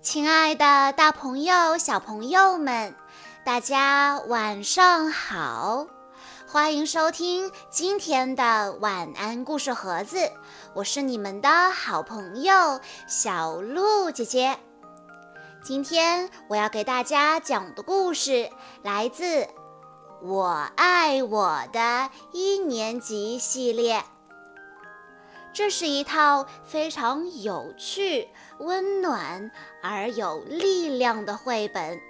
亲爱的，大朋友、小朋友们，大家晚上好！欢迎收听今天的晚安故事盒子，我是你们的好朋友小鹿姐姐。今天我要给大家讲的故事来自《我爱我的一年级》系列。这是一套非常有趣、温暖而有力量的绘本。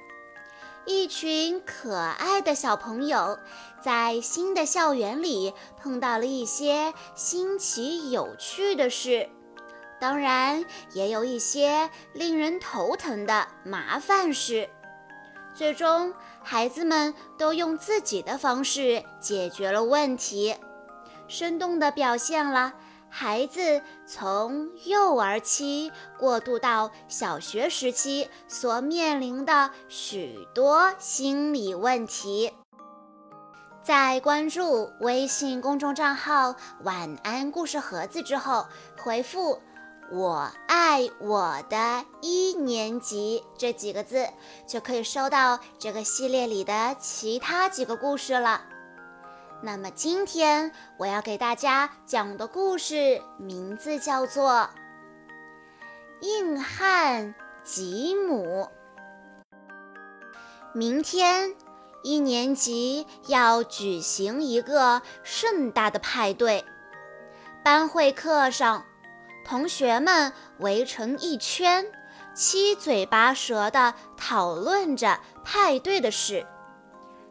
一群可爱的小朋友在新的校园里碰到了一些新奇有趣的事，当然也有一些令人头疼的麻烦事。最终，孩子们都用自己的方式解决了问题，生动地表现了。孩子从幼儿期过渡到小学时期所面临的许多心理问题，在关注微信公众账号“晚安故事盒子”之后，回复“我爱我的一年级”这几个字，就可以收到这个系列里的其他几个故事了。那么今天我要给大家讲的故事名字叫做《硬汉吉姆》。明天一年级要举行一个盛大的派对，班会课上，同学们围成一圈，七嘴八舌地讨论着派对的事。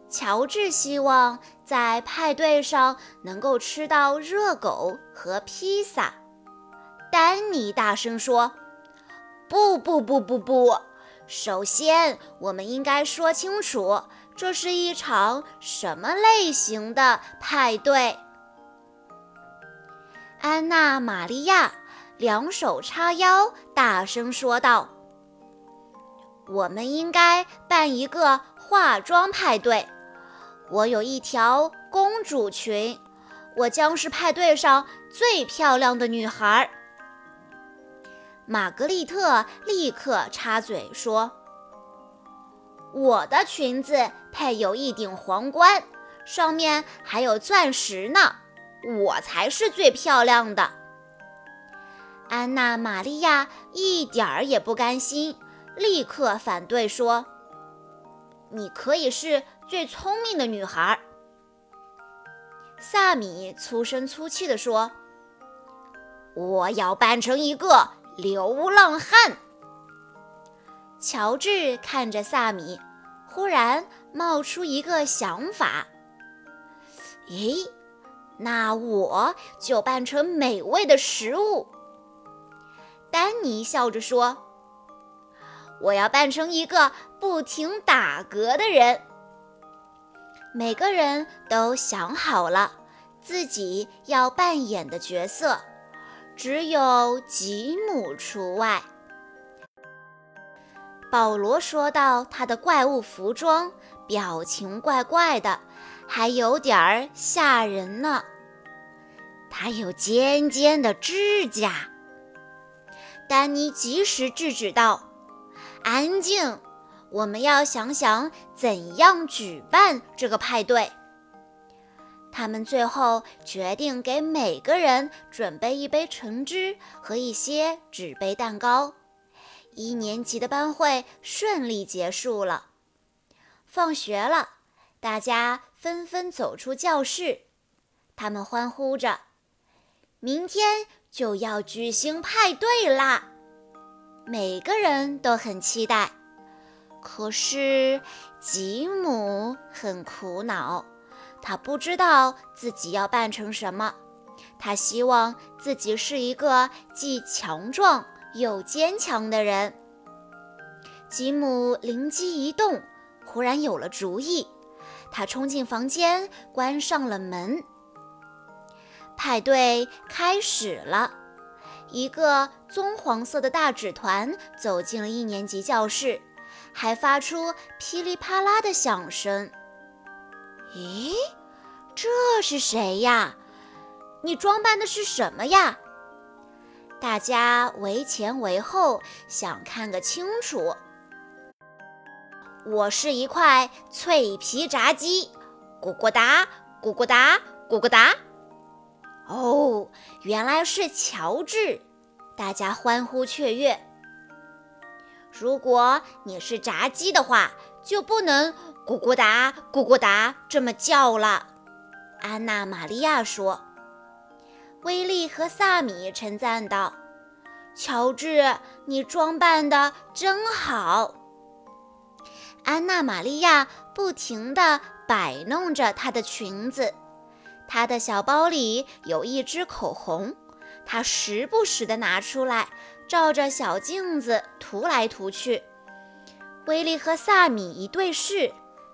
乔治希望在派对上能够吃到热狗和披萨。丹尼大声说：“不不不不不！首先，我们应该说清楚，这是一场什么类型的派对。”安娜·玛利亚两手叉腰，大声说道：“我们应该办一个化妆派对。”我有一条公主裙，我将是派对上最漂亮的女孩。玛格丽特立刻插嘴说：“我的裙子配有一顶皇冠，上面还有钻石呢，我才是最漂亮的。”安娜·玛利亚一点儿也不甘心，立刻反对说：“你可以是。”最聪明的女孩，萨米粗声粗气地说：“我要扮成一个流浪汉。”乔治看着萨米，忽然冒出一个想法：“咦，那我就扮成美味的食物。”丹尼笑着说：“我要扮成一个不停打嗝的人。”每个人都想好了自己要扮演的角色，只有吉姆除外。保罗说到他的怪物服装，表情怪怪的，还有点儿吓人呢。他有尖尖的指甲。丹尼及时制止道：“安静。”我们要想想怎样举办这个派对。他们最后决定给每个人准备一杯橙汁和一些纸杯蛋糕。一年级的班会顺利结束了。放学了，大家纷纷走出教室，他们欢呼着：“明天就要举行派对啦！”每个人都很期待。可是，吉姆很苦恼，他不知道自己要扮成什么。他希望自己是一个既强壮又坚强的人。吉姆灵机一动，忽然有了主意。他冲进房间，关上了门。派对开始了，一个棕黄色的大纸团走进了一年级教室。还发出噼里啪啦的响声。咦，这是谁呀？你装扮的是什么呀？大家围前围后，想看个清楚。我是一块脆皮炸鸡，咕咕哒，咕咕哒，咕咕哒。哦，原来是乔治，大家欢呼雀跃。如果你是炸鸡的话，就不能咕咕哒咕咕哒这么叫了。安娜玛利亚说。威利和萨米称赞道：“乔治，你装扮的真好。”安娜玛利亚不停地摆弄着她的裙子，她的小包里有一支口红，他时不时地拿出来，照着小镜子涂来涂去。威利和萨米一对视，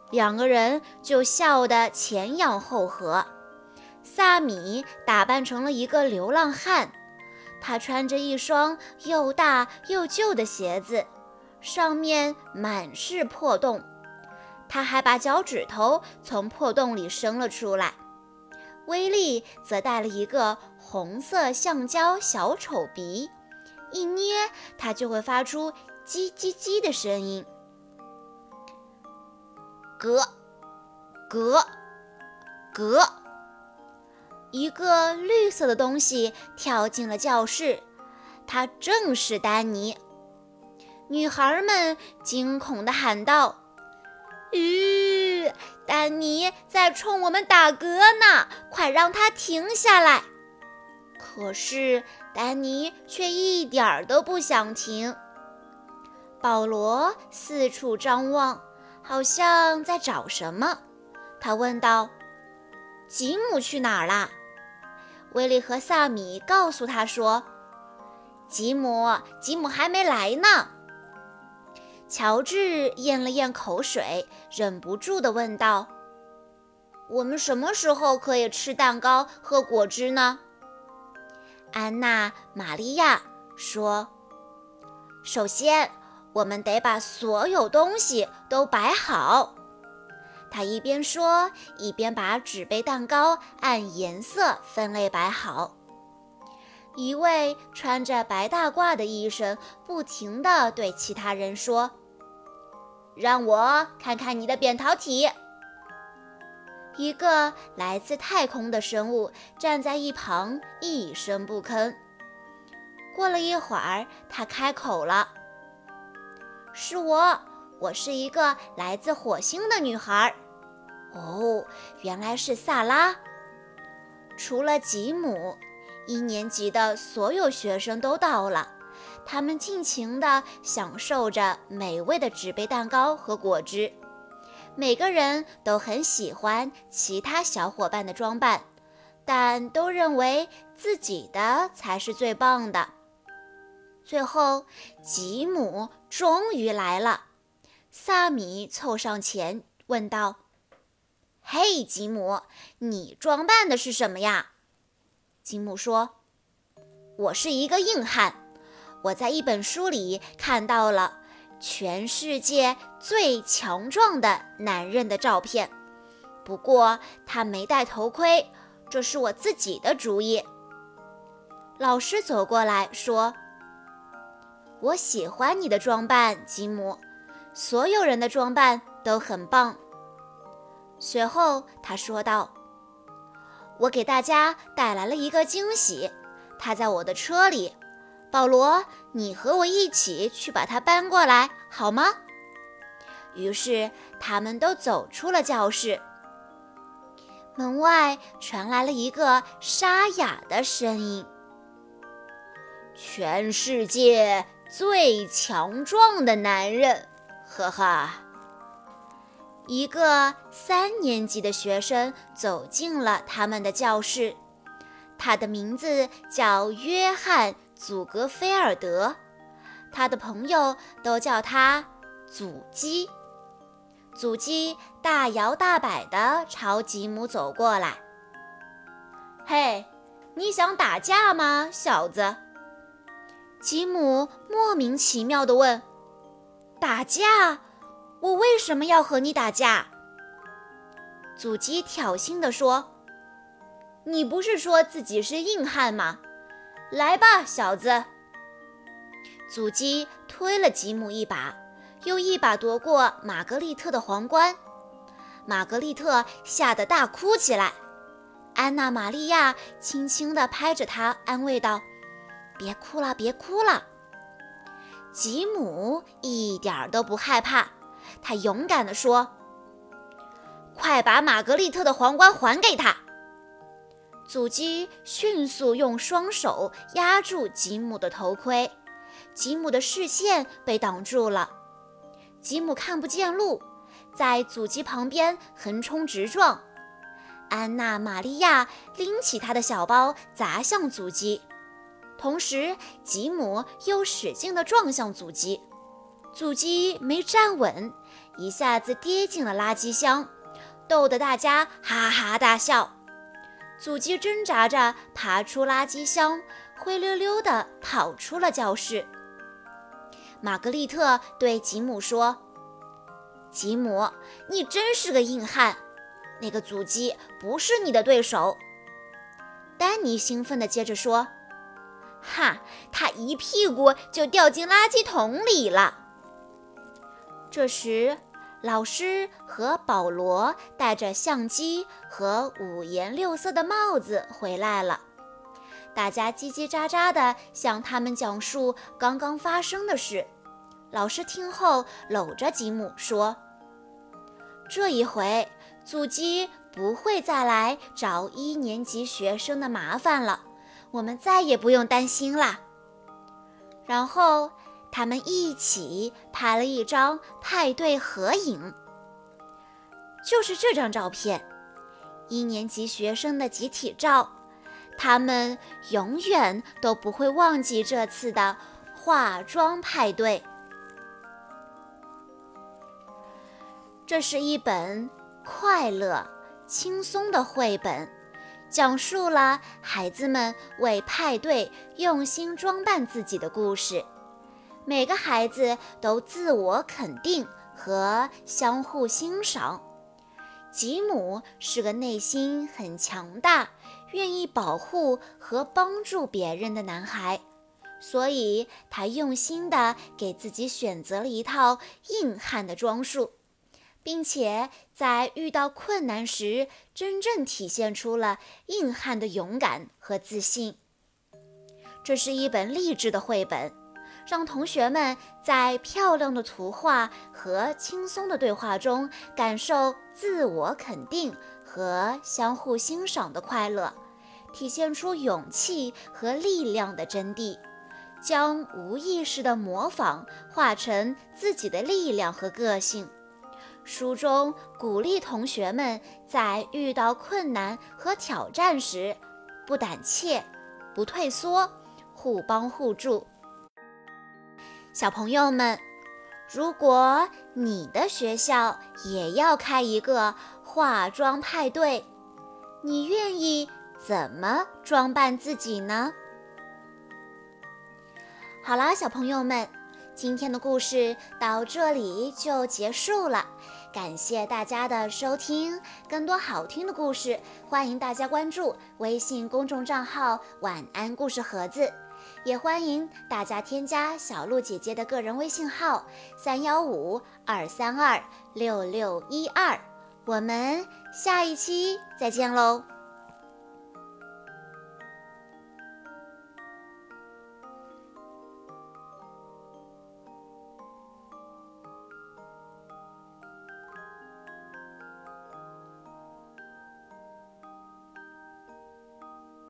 两个人就笑得前仰后合。萨米打扮成了一个流浪汉，他穿着一双又大又旧的鞋子，上面满是破洞。他还把脚趾头从破洞里伸了出来。威利则带了一个红色橡胶小丑鼻，一捏它就会发出叽叽叽的声音。咯，咯，咯。一个绿色的东西跳进了教室，它正是丹尼。女孩们惊恐地喊道：“咦丹尼在冲我们打嗝呢！快让他停下来！”可是丹尼却一点儿都不想停。保罗四处张望，好像在找什么。他问道：“吉姆去哪儿啦？”威利和萨米告诉他说：“吉姆，吉姆还没来呢。”乔治咽了咽口水，忍不住地问道：“我们什么时候可以吃蛋糕、喝果汁呢？”安娜·玛利亚说：“首先，我们得把所有东西都摆好。”他一边说，一边把纸杯蛋糕按颜色分类摆好。一位穿着白大褂的医生不停地对其他人说：“让我看看你的扁桃体。”一个来自太空的生物站在一旁一声不吭。过了一会儿，他开口了：“是我，我是一个来自火星的女孩。”哦，原来是萨拉。除了吉姆，一年级的所有学生都到了。他们尽情地享受着美味的纸杯蛋糕和果汁。每个人都很喜欢其他小伙伴的装扮，但都认为自己的才是最棒的。最后，吉姆终于来了。萨米凑上前问道。嘿，吉姆，你装扮的是什么呀？吉姆说：“我是一个硬汉。我在一本书里看到了全世界最强壮的男人的照片，不过他没戴头盔，这是我自己的主意。”老师走过来说：“我喜欢你的装扮，吉姆。所有人的装扮都很棒。”随后，他说道：“我给大家带来了一个惊喜，它在我的车里。保罗，你和我一起去把它搬过来，好吗？”于是，他们都走出了教室。门外传来了一个沙哑的声音：“全世界最强壮的男人，呵呵。”一个三年级的学生走进了他们的教室，他的名字叫约翰·祖格菲尔德，他的朋友都叫他“祖基”。祖基大摇大摆地朝吉姆走过来。“嘿，你想打架吗，小子？”吉姆莫名其妙地问。“打架？”我为什么要和你打架？祖基挑衅地说：“你不是说自己是硬汉吗？来吧，小子！祖基推了吉姆一把，又一把夺过玛格丽特的皇冠。玛格丽特吓得大哭起来。安娜玛利亚轻轻地拍着她，安慰道：“别哭了，别哭了。”吉姆一点都不害怕，他勇敢地说：“快把玛格丽特的皇冠还给他！”祖基迅速用双手压住吉姆的头盔，吉姆的视线被挡住了，吉姆看不见路，在祖基旁边横冲直撞。安娜玛利亚拎起他的小包砸向祖基，同时吉姆又使劲地撞向祖基，祖基没站稳，一下子跌进了垃圾箱，逗得大家哈哈大笑。祖基挣扎着爬出垃圾箱，灰溜溜地跑出了教室。玛格丽特对吉姆说：“吉姆，你真是个硬汉，那个祖基不是你的对手。”丹尼兴奋地接着说：“哈，他一屁股就掉进垃圾桶里了。”这时。老师和保罗带着相机和五颜六色的帽子回来了，大家叽叽喳喳地向他们讲述刚刚发生的事。老师听后搂着吉姆说：“这一回，祖基不会再来找一年级学生的麻烦了，我们再也不用担心啦。”然后。他们一起拍了一张派对合影，就是这张照片，一年级学生的集体照。他们永远都不会忘记这次的化妆派对。这是一本快乐、轻松的绘本，讲述了孩子们为派对用心装扮自己的故事。每个孩子都自我肯定和相互欣赏。吉姆是个内心很强大、愿意保护和帮助别人的男孩，所以他用心地给自己选择了一套硬汉的装束，并且在遇到困难时，真正体现出了硬汉的勇敢和自信。这是一本励志的绘本。让同学们在漂亮的图画和轻松的对话中感受自我肯定和相互欣赏的快乐，体现出勇气和力量的真谛，将无意识的模仿化成自己的力量和个性。书中鼓励同学们在遇到困难和挑战时，不胆怯，不退缩，互帮互助。小朋友们，如果你的学校也要开一个化妆派对，你愿意怎么装扮自己呢？好啦，小朋友们，今天的故事到这里就结束了，感谢大家的收听。更多好听的故事，欢迎大家关注微信公众账号“晚安故事盒子”。也欢迎大家添加小鹿姐姐的个人微信号三幺五二三二六六一二，我们下一期再见喽。